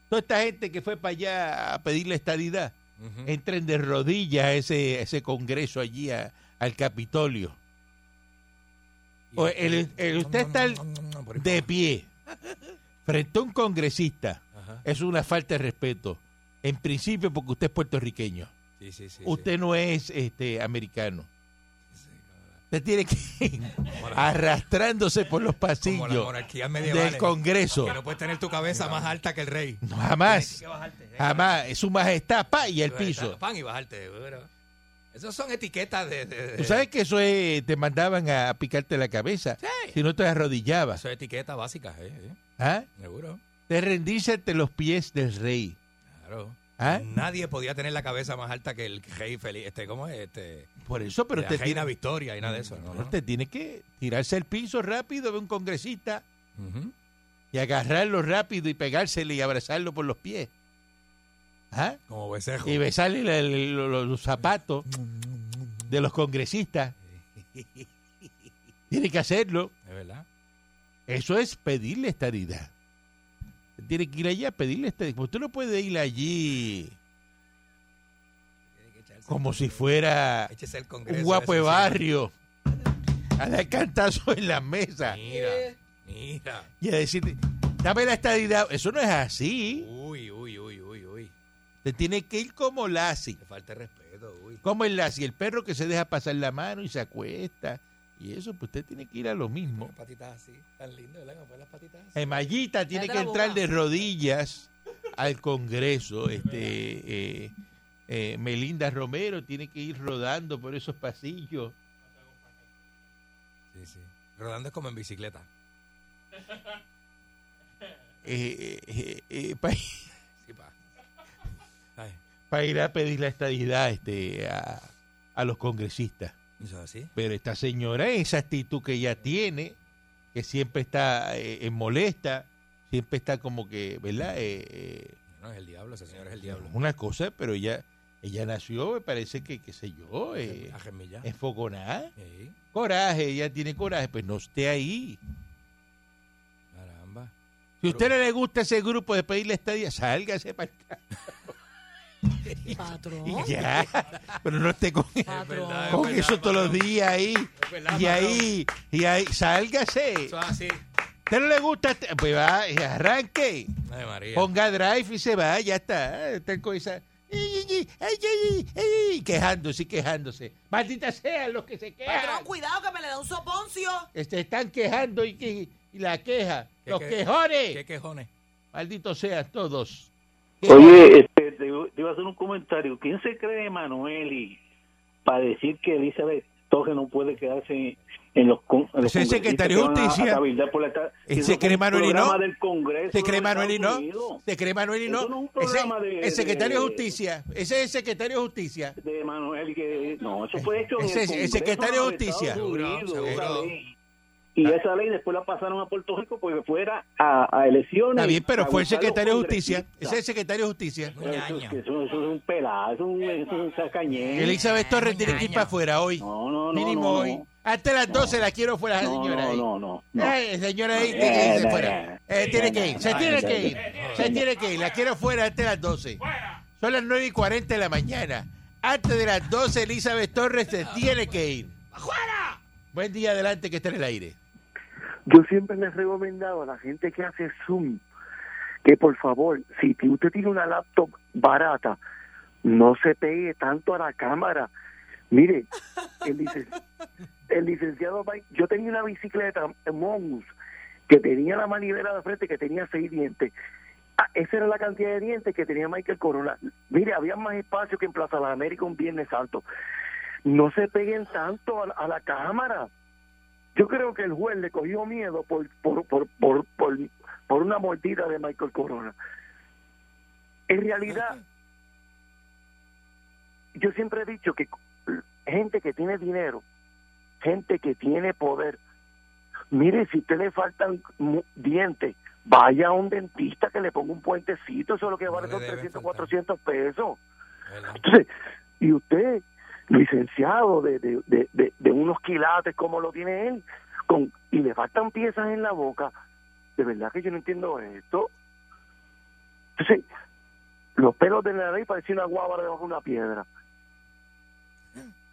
[SPEAKER 3] toda esta gente que fue para allá a pedir la estadidad entren de rodillas a ese, a ese congreso allí a- al Capitolio. O el- el- usted está el- De pie. Frente a un congresista.
[SPEAKER 5] Ajá.
[SPEAKER 3] Es una falta de respeto. En principio porque usted es puertorriqueño.
[SPEAKER 5] Sí, sí, sí.
[SPEAKER 3] usted no es este americano. Usted tiene que ir arrastrándose por los pasillos del Congreso.
[SPEAKER 5] Que no puedes tener tu cabeza más alta que el rey.
[SPEAKER 3] No, jamás.
[SPEAKER 5] Bajarte. ¿eh?
[SPEAKER 3] Jamás. Es su majestad, pa, y al piso.
[SPEAKER 5] Pan y bajarte. Esos son etiquetas de... de- de-
[SPEAKER 3] Tú sabes que eso es, te mandaban a picarte la cabeza.
[SPEAKER 5] Sí.
[SPEAKER 3] Si no te arrodillabas.
[SPEAKER 5] Eso es etiqueta básica, eh, eh,
[SPEAKER 3] ¿Ah?
[SPEAKER 5] Seguro.
[SPEAKER 3] De rendirse ante los pies del rey.
[SPEAKER 5] Claro.
[SPEAKER 3] ¿Ah?
[SPEAKER 5] Nadie podía tener la cabeza más alta que el rey feliz. Este, ¿Cómo es? Este,
[SPEAKER 3] Por eso, pero usted tiene,
[SPEAKER 5] Victoria y nada de eso. No, no.
[SPEAKER 3] usted tiene que tirarse al piso rápido de un congresista y agarrarlo rápido y pegársele y abrazarlo por los pies. ¿Ah?
[SPEAKER 5] Como becerro.
[SPEAKER 3] Y besarle la- la- los, los zapatos de los congresistas. Tiene que hacerlo.
[SPEAKER 5] Es verdad.
[SPEAKER 3] Eso es pedirle estadidad. Tiene que ir allá a pedirle estadidad. Usted no puede ir allí como si fuera un guapo de barrio a dar cantazo en la mesa
[SPEAKER 5] Mira, mira.
[SPEAKER 3] y a decir, dame la estadidad. Eso no es así.
[SPEAKER 5] Uy, uy, uy.
[SPEAKER 3] Usted tiene que ir como Lassie.
[SPEAKER 5] Te falta respeto, uy.
[SPEAKER 3] Como el Lassie, el perro que se deja pasar la mano y se acuesta. Y eso, pues usted tiene que ir a lo mismo.
[SPEAKER 5] Las patitas así, tan lindo, ¿verdad? Las patitas así.
[SPEAKER 3] Eh, Mayita tiene que entrar de rodillas al Congreso. Este, eh, eh, Melinda Romero tiene que ir rodando por esos pasillos.
[SPEAKER 5] Sí, sí. Rodando es como en bicicleta.
[SPEAKER 3] eh, para,
[SPEAKER 5] Sí, pa. Ay,
[SPEAKER 3] ir a pedir la estadidad este, a, a los congresistas.
[SPEAKER 5] ¿Eso es así?
[SPEAKER 3] Pero esta señora, esa actitud que ella tiene, que siempre está eh, eh, molesta, siempre está como que, ¿verdad? Eh, eh,
[SPEAKER 5] No, es el diablo, ese señor es el diablo.
[SPEAKER 3] una cosa, pero ella ella nació, me parece que, qué sé yo, eh.
[SPEAKER 5] Sí,
[SPEAKER 3] Coraje, ella tiene coraje, pues no esté ahí.
[SPEAKER 5] caramba.
[SPEAKER 3] Si a usted no le gusta ese grupo de pedirle estadía, sálgase para acá.
[SPEAKER 4] Patrón.
[SPEAKER 3] Ya. Pero no esté con,
[SPEAKER 4] Patrón.
[SPEAKER 5] verdad,
[SPEAKER 3] con
[SPEAKER 5] verdad,
[SPEAKER 3] eso todos los días ahí.
[SPEAKER 5] verdad,
[SPEAKER 3] Y ahí, y ahí, sálgase.
[SPEAKER 5] Eso es así.
[SPEAKER 3] ¿Usted no le gusta? este- Pues va, y arranque.
[SPEAKER 5] Ay, María.
[SPEAKER 3] Ponga drive y se va, ya está. Está con esa. ay, ay, ay, ay, ay, Quejándose y quejándose. Maldita sea los que se quejan.
[SPEAKER 4] Patrón, cuidado que me le da un soponcio.
[SPEAKER 3] Se están quejando y, que, y la queja.
[SPEAKER 5] ¿Qué
[SPEAKER 3] Los
[SPEAKER 5] que-
[SPEAKER 3] quejones.
[SPEAKER 5] ¿Qué quejones?
[SPEAKER 3] Malditos sean todos.
[SPEAKER 7] Oye, este, te, te iba a hacer un comentario. ¿Quién se cree Emanueli para decir que Elizabeth Torres no puede quedarse en, en los, en los
[SPEAKER 3] Ese es el secretario de Justicia.
[SPEAKER 7] Eso
[SPEAKER 3] cree Manuel y no.
[SPEAKER 7] programa del Congreso
[SPEAKER 3] ¿Se cree
[SPEAKER 7] de
[SPEAKER 3] Manuel y no? ¿Se cree Manuel y no?
[SPEAKER 7] No es un
[SPEAKER 3] Ese-
[SPEAKER 7] programa de-
[SPEAKER 3] el secretario de
[SPEAKER 7] de-
[SPEAKER 3] Justicia. Ese es el secretario de Justicia.
[SPEAKER 7] De Emanuel que no, eso fue hecho en
[SPEAKER 3] Ese-
[SPEAKER 7] el,
[SPEAKER 3] el secretario de Justicia.
[SPEAKER 5] Seguro, seguro.
[SPEAKER 7] Y esa ley después la pasaron a Puerto Rico porque fuera a, a elecciones.
[SPEAKER 3] Está bien, pero fue el secretario de Justicia. Ese es el secretario de Justicia.
[SPEAKER 7] Eso, eso- eso es un pelado, eso es un, eso es un sacañero.
[SPEAKER 3] Elizabeth Torres tiene que ir para afuera hoy.
[SPEAKER 7] No, no, no.
[SPEAKER 3] Mínimo
[SPEAKER 7] no,
[SPEAKER 3] hoy.
[SPEAKER 7] no.
[SPEAKER 3] Hasta las 12 la quiero fuera la
[SPEAKER 7] No,
[SPEAKER 3] señora
[SPEAKER 7] no,
[SPEAKER 3] ahí.
[SPEAKER 7] no, no, no.
[SPEAKER 3] Ay, señora ahí
[SPEAKER 7] No.
[SPEAKER 3] tiene que irse
[SPEAKER 7] Eh,
[SPEAKER 3] fuera. Eh, tiene que ir. Se tiene que ir. Se tiene que ir. La quiero fuera antes de las 12. Son las 9 y 40 de la mañana. Antes de las 12, Elizabeth Torres se tiene que ir. ¡Fuera! Buen día, adelante, que está en el aire.
[SPEAKER 8] Yo siempre les he recomendado a la gente que hace Zoom que por favor, si usted tiene una laptop barata, no se pegue tanto a la cámara. Mire, el, licen- el licenciado, Mike- yo tenía una bicicleta Mongus que tenía la manivela de frente que tenía seis dientes. Ah, esa era la cantidad de dientes que tenía Michael Corona. Mire, había más espacio que en Plaza de América un Viernes Santo. No se peguen tanto a la cámara. Yo creo que el juez le cogió miedo por por, por, por, por, por una mordida de Michael Corona. En realidad, yo siempre he dicho que gente que tiene dinero, gente que tiene poder, mire, si a usted le faltan dientes, vaya a un dentista que le ponga un puentecito, eso es lo que vale
[SPEAKER 5] le
[SPEAKER 8] son
[SPEAKER 5] deben
[SPEAKER 8] 300,
[SPEAKER 5] faltar.
[SPEAKER 8] 400 pesos. Entonces, y usted, licenciado de, de, de, de- unos quilates como lo tiene él, con y le faltan piezas en la boca, de verdad que yo no entiendo esto. Entonces, los pelos de la nariz parecen una debajo de una piedra.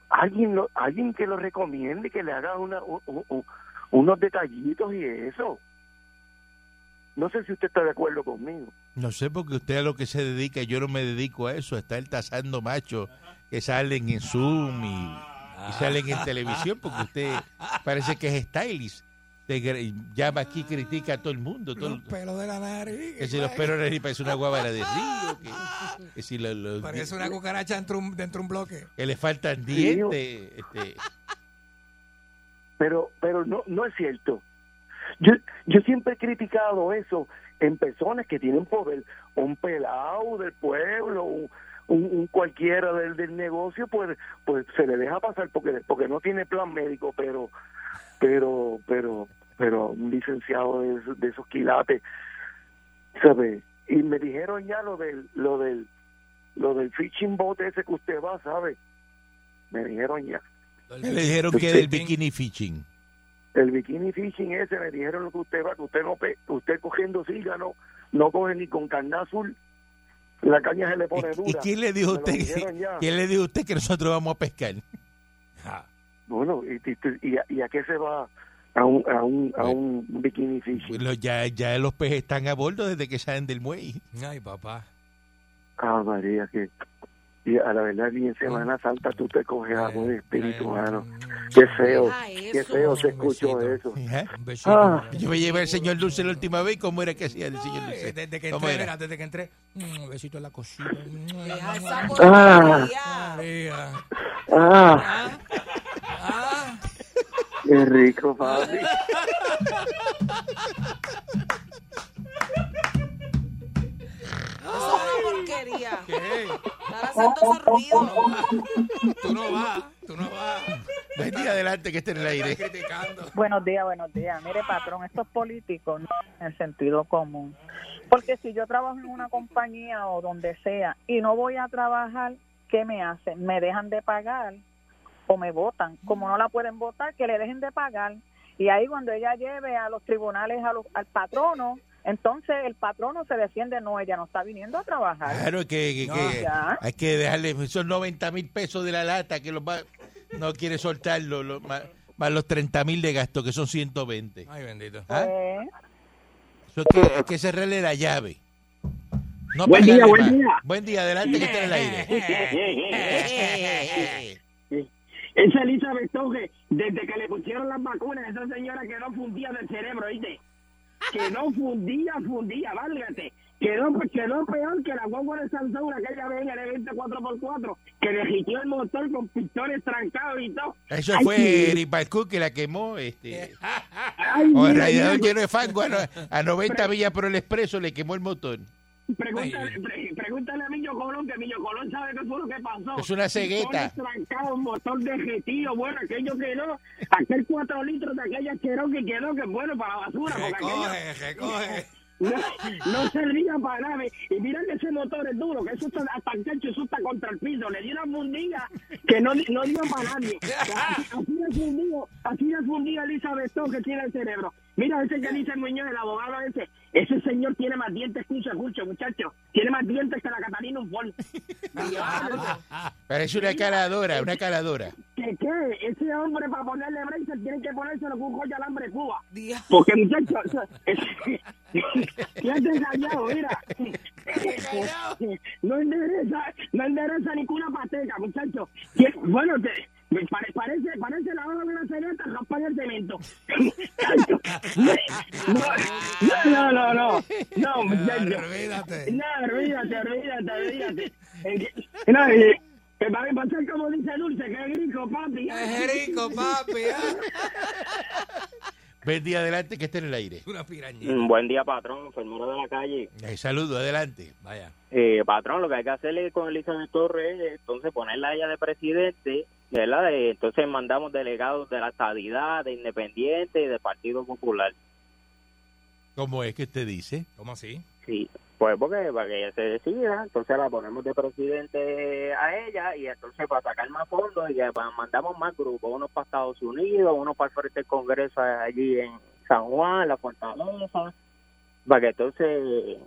[SPEAKER 8] Alguien, lo- alguien que lo recomiende, que le haga una, unos detallitos y eso. No sé si usted está de acuerdo conmigo.
[SPEAKER 3] No sé porque usted a lo que se dedica, yo no me dedico a eso, a estar tasando machos que salen en Zoom y, y salen en televisión, porque usted parece que es stylist. Gr- llama aquí y critica a todo el mundo. Todo, el-
[SPEAKER 5] pelos de la nariz.
[SPEAKER 3] que si los pelos de la nariz parece una guabara de río, que, que si lo- los-
[SPEAKER 5] Parece una cucaracha dentro, un- dentro de un bloque.
[SPEAKER 3] que le faltan dientes. Este,
[SPEAKER 8] pero pero no no es cierto yo yo siempre he criticado eso en personas que tienen poder un pelado del pueblo un, un, un cualquiera del, del negocio pues pues se le deja pasar porque porque no tiene plan médico pero pero pero pero un licenciado de, esos- de esos quilates sabe y me dijeron ya lo del lo del lo del fishing boat ese que usted va sabe me dijeron ya.
[SPEAKER 3] Le dijeron que del bikini fishing.
[SPEAKER 8] el bikini fishing ese me dijeron lo que usted va que usted no usted cogiendo sígano no coge ni con carne azul la caña se le pone
[SPEAKER 3] ¿Y, y
[SPEAKER 8] dura
[SPEAKER 3] quién le dijo a usted quién le dijo usted que nosotros vamos a pescar?
[SPEAKER 8] bueno y, y, y a, y a qué se va a un a un a un bikini fishing
[SPEAKER 3] Los- ya, ya los peces están a bordo desde que salen del muelle.
[SPEAKER 5] Ay, papá.
[SPEAKER 8] ah María que y a la verdad ni en Semana Santa tú te coges algo de espíritu humano qué feo qué feo se escuchó eso
[SPEAKER 5] besito.
[SPEAKER 8] Ah.
[SPEAKER 3] Yo me llevé al señor Dulce la última vez, ¿cómo era que hacía el señor Dulce?
[SPEAKER 5] Desde que
[SPEAKER 3] ¿Cómo
[SPEAKER 5] entré,
[SPEAKER 3] era?
[SPEAKER 5] mira, desde que entré, mm, un besito en la
[SPEAKER 4] esa
[SPEAKER 8] Ah. ah
[SPEAKER 5] Ah, ah.
[SPEAKER 8] qué rico papi
[SPEAKER 4] Eso es una porquería.
[SPEAKER 5] ¿Qué?
[SPEAKER 4] Ruidos.
[SPEAKER 5] Tú no vas, tú no vas.
[SPEAKER 3] Adelante que esté en el aire.
[SPEAKER 5] Criticando.
[SPEAKER 9] Buenos días, buenos días. Mire, patrón, estos políticos no en el sentido común. Porque si yo trabajo en una compañía o donde sea y no voy a trabajar, ¿qué me hacen? Me dejan de pagar o me votan. Como no la pueden votar, que le dejen de pagar. Y ahí cuando ella lleve a los tribunales a los- al patrono, entonces el patrono se defiende, no, ella no está viniendo a trabajar.
[SPEAKER 3] Claro que, que-
[SPEAKER 5] No,
[SPEAKER 3] que
[SPEAKER 9] ya.
[SPEAKER 3] hay que dejarle esos 90 mil pesos de la lata que los va, no quiere soltarlo, lo- más, más los 30 mil de gasto que son 120.
[SPEAKER 5] Ay, bendito.
[SPEAKER 3] ¿Ah?
[SPEAKER 9] Pues,
[SPEAKER 3] Eso es que, hay que cerrarle la llave. No
[SPEAKER 7] Buen día, buen
[SPEAKER 3] más.
[SPEAKER 7] día.
[SPEAKER 3] Buen día, adelante que esté en el aire.
[SPEAKER 10] Esa Elizabeth Toge, desde que le pusieron las vacunas, esa señora quedó fundida del cerebro, ¿viste? Quedó fundida, fundida, válgate. Quedó, quedó peor que la guagua de Sansón, aquella vez en el evento 4x4, que le el motor con pistones trancados y todo.
[SPEAKER 3] Eso
[SPEAKER 10] Ay,
[SPEAKER 3] fue Balcú que la quemó. Este,
[SPEAKER 10] Ay,
[SPEAKER 3] o el radiador lleno de fango a, no- a 90 millas por el expreso le quemó el motor.
[SPEAKER 10] Pregúntale, pre- pregúntale a mí, Colón, que Millo Colón sabe qué fue lo que pasó.
[SPEAKER 3] Es una cegueta.
[SPEAKER 10] Motor trancado, motor derretido, bueno, aquello quedó, aquel cuatro litros de aquella Cherokee quedó que bueno para la basura. aquello-
[SPEAKER 5] Recoge, recoge.
[SPEAKER 10] no, no servía para nada. Y mira que ese motor es duro, que eso está hasta el techo, eso está contra el piso. Le dio una fundilla que no, no dio para nadie. Así, así de fundido, así de fundido Elizabeth Stone que tiene el cerebro. Mira ese que dice Muñoz, el abogado ese. Ese señor tiene más dientes que un serrucho, muchacho. Tiene más dientes que la Catalina Unfol.
[SPEAKER 3] Parece una caladora, una caladora.
[SPEAKER 10] ¿Qué qué? Ese hombre para ponerle bracer tiene que ponérselo con un joya alambre de Cuba. Porque muchacho, eso- es- ya te engañado, mira. No endereza, no endereza ninguna pateca, muchacho. Que- Bueno, te, me pare- parece, parece la hoja de una cereta raspada en cemento. Muchacho, No, no, no, no, no, muchacho.
[SPEAKER 5] Olvídate.
[SPEAKER 10] No, olvídate, olvídate, olvídate. No, eh, que va a pasar como dice Dulce, que es rico, papi.
[SPEAKER 5] Es rico, papi.
[SPEAKER 3] Ven día adelante que esté en el aire.
[SPEAKER 5] Una.
[SPEAKER 11] Mm, Buen día, patrón, enfermero de la calle.
[SPEAKER 3] Eh, saludo, adelante.
[SPEAKER 5] Vaya.
[SPEAKER 11] Eh, patrón, lo que hay que hacerle con Elizabeth Torres es entonces ponerla a ella de presidente, ¿verdad? Eh, entonces mandamos delegados de la estadidad, de Independiente y del Partido Popular.
[SPEAKER 3] ¿Cómo es que usted dice?
[SPEAKER 5] ¿Cómo así?
[SPEAKER 11] Sí, pues porque para que ella se decida, entonces la ponemos de presidente a ella y entonces para sacar más fondos y pa- mandamos más grupos, unos para Estados Unidos, unos para el frente del Congreso allí en San Juan, la Fortaleza, para que entonces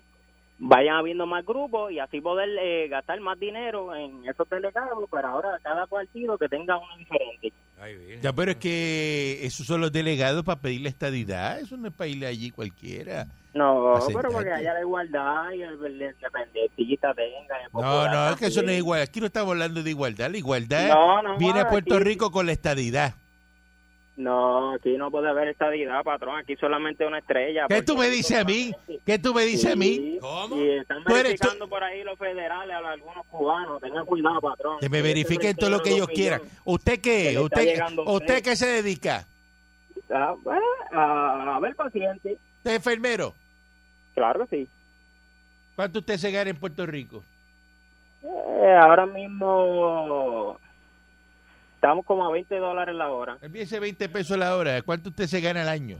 [SPEAKER 11] vayan habiendo más grupos y así poder eh, gastar más dinero en esos delegados, pero ahora cada partido que tenga uno diferente.
[SPEAKER 5] Ay.
[SPEAKER 3] Ya, pero es que esos son los delegados para pedir la estadidad. Eso no es para irle allí cualquiera.
[SPEAKER 11] No, pero porque haya la igualdad y el, el independentista tenga. el
[SPEAKER 3] No, no, es que eso no es igual. Aquí no estamos hablando de igualdad. La igualdad
[SPEAKER 11] No, no,
[SPEAKER 3] viene a Puerto
[SPEAKER 11] aquí-
[SPEAKER 3] Rico con la estadidad.
[SPEAKER 11] No, aquí no puede haber estadidad, patrón. Aquí solamente una estrella.
[SPEAKER 3] ¿Qué tú me dices a mí? ¿Qué tú me dices a mí?
[SPEAKER 5] ¿Cómo?
[SPEAKER 11] Y están
[SPEAKER 3] Tú eres-
[SPEAKER 11] verificando por ahí los federales a algunos cubanos. Tengan cuidado, patrón.
[SPEAKER 3] Que me
[SPEAKER 11] Este
[SPEAKER 3] verifiquen todo lo que ellos
[SPEAKER 11] los
[SPEAKER 3] quieran. ¿Usted
[SPEAKER 11] Que
[SPEAKER 3] qué? ¿Usted,
[SPEAKER 11] a usted.
[SPEAKER 3] ¿Usted qué se dedica?
[SPEAKER 11] Ah, bueno, a, a ver, paciente.
[SPEAKER 3] ¿Usted es enfermero?
[SPEAKER 11] Claro que sí.
[SPEAKER 3] ¿Cuánto usted se gana en Puerto Rico?
[SPEAKER 11] Eh, ahora mismo estamos como a 20 dólares la hora.
[SPEAKER 3] Envíese 20 pesos la hora. ¿Cuánto usted se gana al año?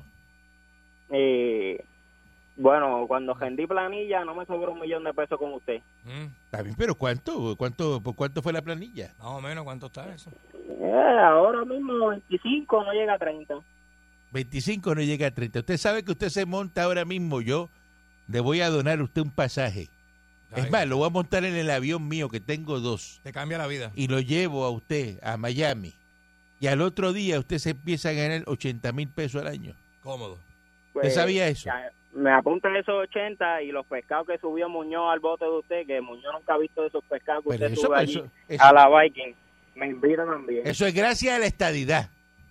[SPEAKER 11] Eh, bueno, cuando rendí planilla no me sobró un millón de pesos con usted.
[SPEAKER 5] Mm,
[SPEAKER 3] Está bien, pero ¿cuánto? ¿Cuánto, por cuánto fue la planilla?
[SPEAKER 5] más o menos, ¿cuánto está eso?
[SPEAKER 11] Eh, ahora mismo 25 no llega a 30.
[SPEAKER 3] 25 no llega a 30. Usted sabe que usted se monta ahora mismo. Yo le voy a donar a usted un pasaje. Es más, lo voy a montar en el avión mío, que tengo dos,
[SPEAKER 5] Te cambia la vida.
[SPEAKER 3] y lo llevo a usted a Miami. Y al otro día usted se empieza a ganar 80 mil pesos al año.
[SPEAKER 5] Cómodo.
[SPEAKER 3] ¿Usted sabía eso?
[SPEAKER 11] Pues, ya, me apunta esos 80 y los pescados que subió Muñoz al bote de usted, que Muñoz nunca ha visto esos pescados que
[SPEAKER 3] Pero
[SPEAKER 11] usted
[SPEAKER 3] eso-
[SPEAKER 11] sube
[SPEAKER 3] eso-
[SPEAKER 11] allí
[SPEAKER 3] eso-
[SPEAKER 11] a la Viking. Me invita también.
[SPEAKER 3] Eso es gracias a la estadidad.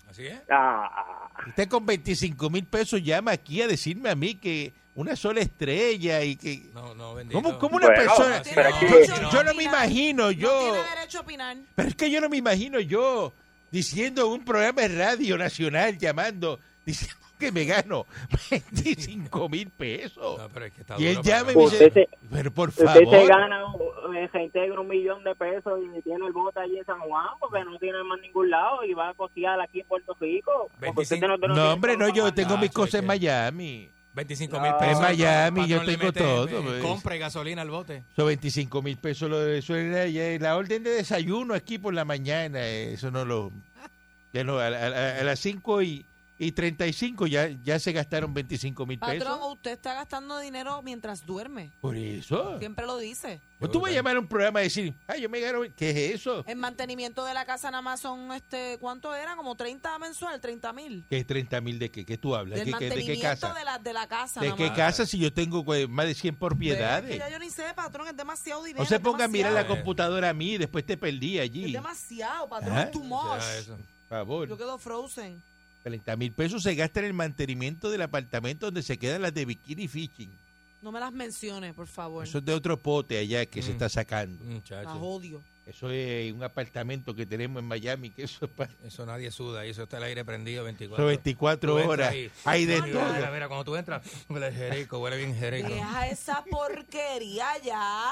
[SPEAKER 5] ¿Así es?
[SPEAKER 11] Ah,
[SPEAKER 3] Usted con 25 mil pesos llama aquí a decirme a mí que una sola estrella y que...
[SPEAKER 5] No, no, bendito.
[SPEAKER 3] ¿Cómo, cómo una
[SPEAKER 11] Bueno,
[SPEAKER 3] persona?
[SPEAKER 11] pero
[SPEAKER 3] yo,
[SPEAKER 11] que-
[SPEAKER 3] yo- yo no me imagino
[SPEAKER 4] No
[SPEAKER 3] yo...
[SPEAKER 4] tiene derecho a opinar.
[SPEAKER 3] Pero es que yo no me imagino yo diciendo en un programa de radio nacional llamando, diciendo que me gano 25 mil pesos.
[SPEAKER 5] No, pero es que está
[SPEAKER 3] Y él llama y me
[SPEAKER 11] Usted
[SPEAKER 3] dice,
[SPEAKER 11] se-
[SPEAKER 3] pero por
[SPEAKER 11] usted
[SPEAKER 3] favor.
[SPEAKER 11] se gana, eh, se integra un millón de pesos y tiene el bote allí en San Juan porque no tiene más ningún lado y va a costear aquí en Puerto Rico. Porque usted
[SPEAKER 5] 25.
[SPEAKER 11] no, no
[SPEAKER 3] No,
[SPEAKER 11] tiene
[SPEAKER 3] hombre, no, yo tengo mis cosas en Miami.
[SPEAKER 5] 25
[SPEAKER 11] No,
[SPEAKER 5] mil
[SPEAKER 11] en
[SPEAKER 5] pesos.
[SPEAKER 3] Miami, yo tengo
[SPEAKER 5] mete,
[SPEAKER 3] todo,
[SPEAKER 5] eh,
[SPEAKER 3] pues.
[SPEAKER 5] Compra y gasolina al bote.
[SPEAKER 3] Son 25 mil pesos. Lo de, eso era ya la orden de desayuno aquí por la mañana. eh, Eso no lo. Ya no, a, a- a las 5 y, y 35 ya, ya se gastaron 25 mil pesos.
[SPEAKER 4] Patrón, usted está gastando dinero mientras duerme.
[SPEAKER 3] Por eso.
[SPEAKER 4] Siempre lo dice.
[SPEAKER 3] Pues tú vas a llamar a un programa y decir, ay, yo me gano. ¿Qué es eso?
[SPEAKER 4] En mantenimiento de la casa nada más son, este, ¿cuánto era? Como 30 mensual, 30 mil.
[SPEAKER 3] ¿Qué es 30 mil de qué? ¿Qué tú hablas?
[SPEAKER 4] Del
[SPEAKER 3] ¿Qué- qué- ¿De qué
[SPEAKER 4] mantenimiento
[SPEAKER 3] casa?
[SPEAKER 4] de la, de la casa.
[SPEAKER 3] ¿De
[SPEAKER 4] nada
[SPEAKER 3] qué
[SPEAKER 4] más.
[SPEAKER 3] casa si yo tengo pues, más de 100
[SPEAKER 4] Ve,
[SPEAKER 3] propiedades?
[SPEAKER 4] que ya yo ni sé, patrón, es demasiado dinero.
[SPEAKER 3] No se
[SPEAKER 4] es
[SPEAKER 3] ponga a mirar la computadora a mí y después te perdí
[SPEAKER 4] Es
[SPEAKER 3] allí.
[SPEAKER 4] demasiado, patrón, es too much.
[SPEAKER 3] Por favor.
[SPEAKER 4] Yo quedo frozen.
[SPEAKER 3] 30 mil pesos se gasta en el mantenimiento del apartamento donde se quedan las de bikini fishing.
[SPEAKER 4] No me las mencione, por favor.
[SPEAKER 3] Eso es de otro pote allá que se
[SPEAKER 5] Mm.
[SPEAKER 3] está sacando.
[SPEAKER 4] Las
[SPEAKER 5] Muchacho.
[SPEAKER 4] odio.
[SPEAKER 3] Eso es un apartamento que tenemos en Miami, que eso es para
[SPEAKER 5] Eso nadie suda. y Eso está el aire prendido 24
[SPEAKER 3] son 24
[SPEAKER 5] Tú entras
[SPEAKER 3] horas. Hay de
[SPEAKER 5] Mira,
[SPEAKER 3] todo.
[SPEAKER 5] Mira, mira, cuando tú entras, huele jerico, huele bien jerico.
[SPEAKER 4] Deja esa porquería ya.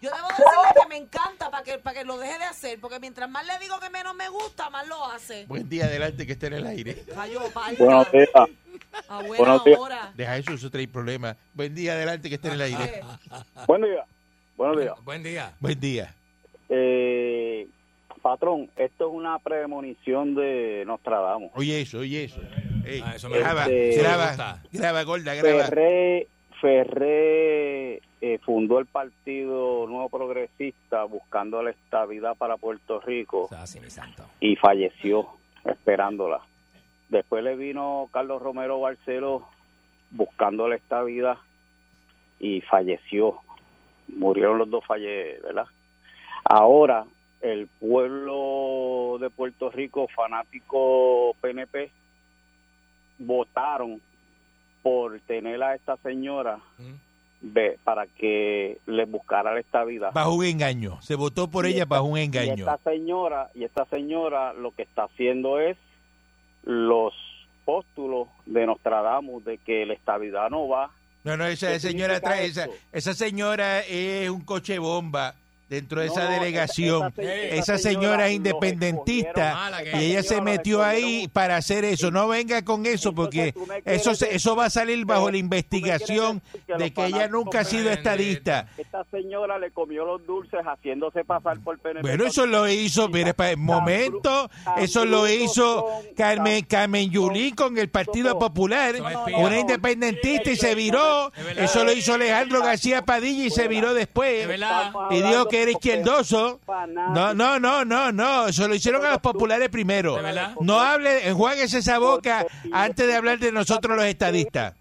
[SPEAKER 4] Yo debo decirle que me encanta para que, para que lo deje de hacer, porque mientras más le digo que menos me gusta, más lo hace.
[SPEAKER 3] Buen día, adelante, que esté en el aire.
[SPEAKER 4] Palma.
[SPEAKER 12] Buenos días.
[SPEAKER 4] A buena
[SPEAKER 12] Buenos días.
[SPEAKER 4] hora.
[SPEAKER 3] Deja eso, eso trae problemas. Buen día, adelante, que esté en el aire.
[SPEAKER 12] Buen día. Buenos días.
[SPEAKER 5] Buen día.
[SPEAKER 3] Buen día.
[SPEAKER 12] Eh, patrón, esto es una premonición de Nostradamus.
[SPEAKER 3] Oye eso, oye eso. Ey,
[SPEAKER 5] Ah, eso me
[SPEAKER 3] graba,
[SPEAKER 12] gusta. Este,
[SPEAKER 3] graba, graba, gorda, graba.
[SPEAKER 12] Ferré, Ferré eh, fundó el Partido Nuevo Progresista buscando la estabilidad para Puerto Rico y falleció esperándola. Después le vino Carlos Romero Barceló buscando la estabilidad y falleció. Murieron los dos falle, ¿verdad? Ahora el pueblo de Puerto Rico, fanático PNP, votaron por tener a esta señora
[SPEAKER 5] Mm.
[SPEAKER 12] Ve, para que le buscara la estabilidad.
[SPEAKER 3] Bajo un engaño. Se votó por
[SPEAKER 12] Y
[SPEAKER 3] ella
[SPEAKER 12] esta-
[SPEAKER 3] bajo un
[SPEAKER 12] Y
[SPEAKER 3] engaño.
[SPEAKER 12] esta señora, y esta señora lo que está haciendo es los póstulos de Nostradamus de que la estabilidad no va.
[SPEAKER 3] No, no, esa
[SPEAKER 12] ¿Qué
[SPEAKER 3] señora trae, esa, esa señora es un coche bomba dentro de
[SPEAKER 12] No,
[SPEAKER 3] esa delegación.
[SPEAKER 12] esa se-
[SPEAKER 3] Esa
[SPEAKER 12] esa
[SPEAKER 3] señora es independentista y ella se metió ahí para hacer eso. No venga con eso porque eso se- eso va a salir bajo la investigación
[SPEAKER 12] que
[SPEAKER 3] de que ella nunca ha sido estadista.
[SPEAKER 12] Esta señora le comió los dulces haciéndose pasar por PNP.
[SPEAKER 3] Bueno, eso lo hizo, mire, para el momento, eso lo hizo Carmen, Carmen Yulín con el Partido Popular, una independentista y se viró. Eso lo hizo Alejandro García Padilla y se viró
[SPEAKER 5] Es
[SPEAKER 3] después. Y dijo que era izquierdoso. No, no, no, no, no. Eso lo hicieron a los populares primero. No hable, enjuáguese esa boca antes de hablar de nosotros los estadistas.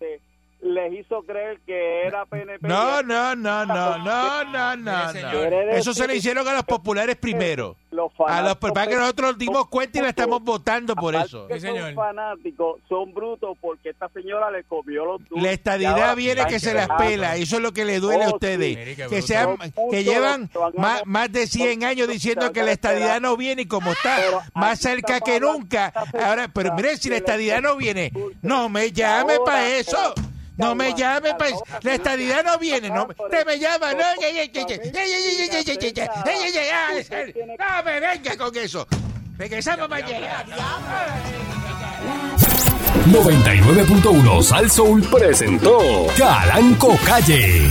[SPEAKER 12] Les hizo creer que era PNP.
[SPEAKER 3] No, no, no, no, no, no, no, no. Eso se lo hicieron a los populares primero.
[SPEAKER 12] Los
[SPEAKER 3] A los
[SPEAKER 12] fanáticos
[SPEAKER 3] para que nosotros nos dimos cuenta y la estamos votando por eso.
[SPEAKER 12] que
[SPEAKER 5] señor.
[SPEAKER 12] Son fanáticos, son brutos porque esta señora le comió los dulces.
[SPEAKER 3] La estadidad viene que se las pela, eso es lo que le duele a
[SPEAKER 12] Oh,
[SPEAKER 3] ustedes. Que sean, que llevan más, más de 100 años diciendo que la estadidad no viene y como está más cerca que nunca. Ahora, pero mire, si la
[SPEAKER 12] le-
[SPEAKER 3] estadidad no viene, no me llame para eso. No me llame,
[SPEAKER 12] pues.
[SPEAKER 3] La estadidad no viene, no. Te me llama, no. No me venga con eso. Regresamos mañana.
[SPEAKER 1] 99.1 Sal Soul presentó Calanco Calle.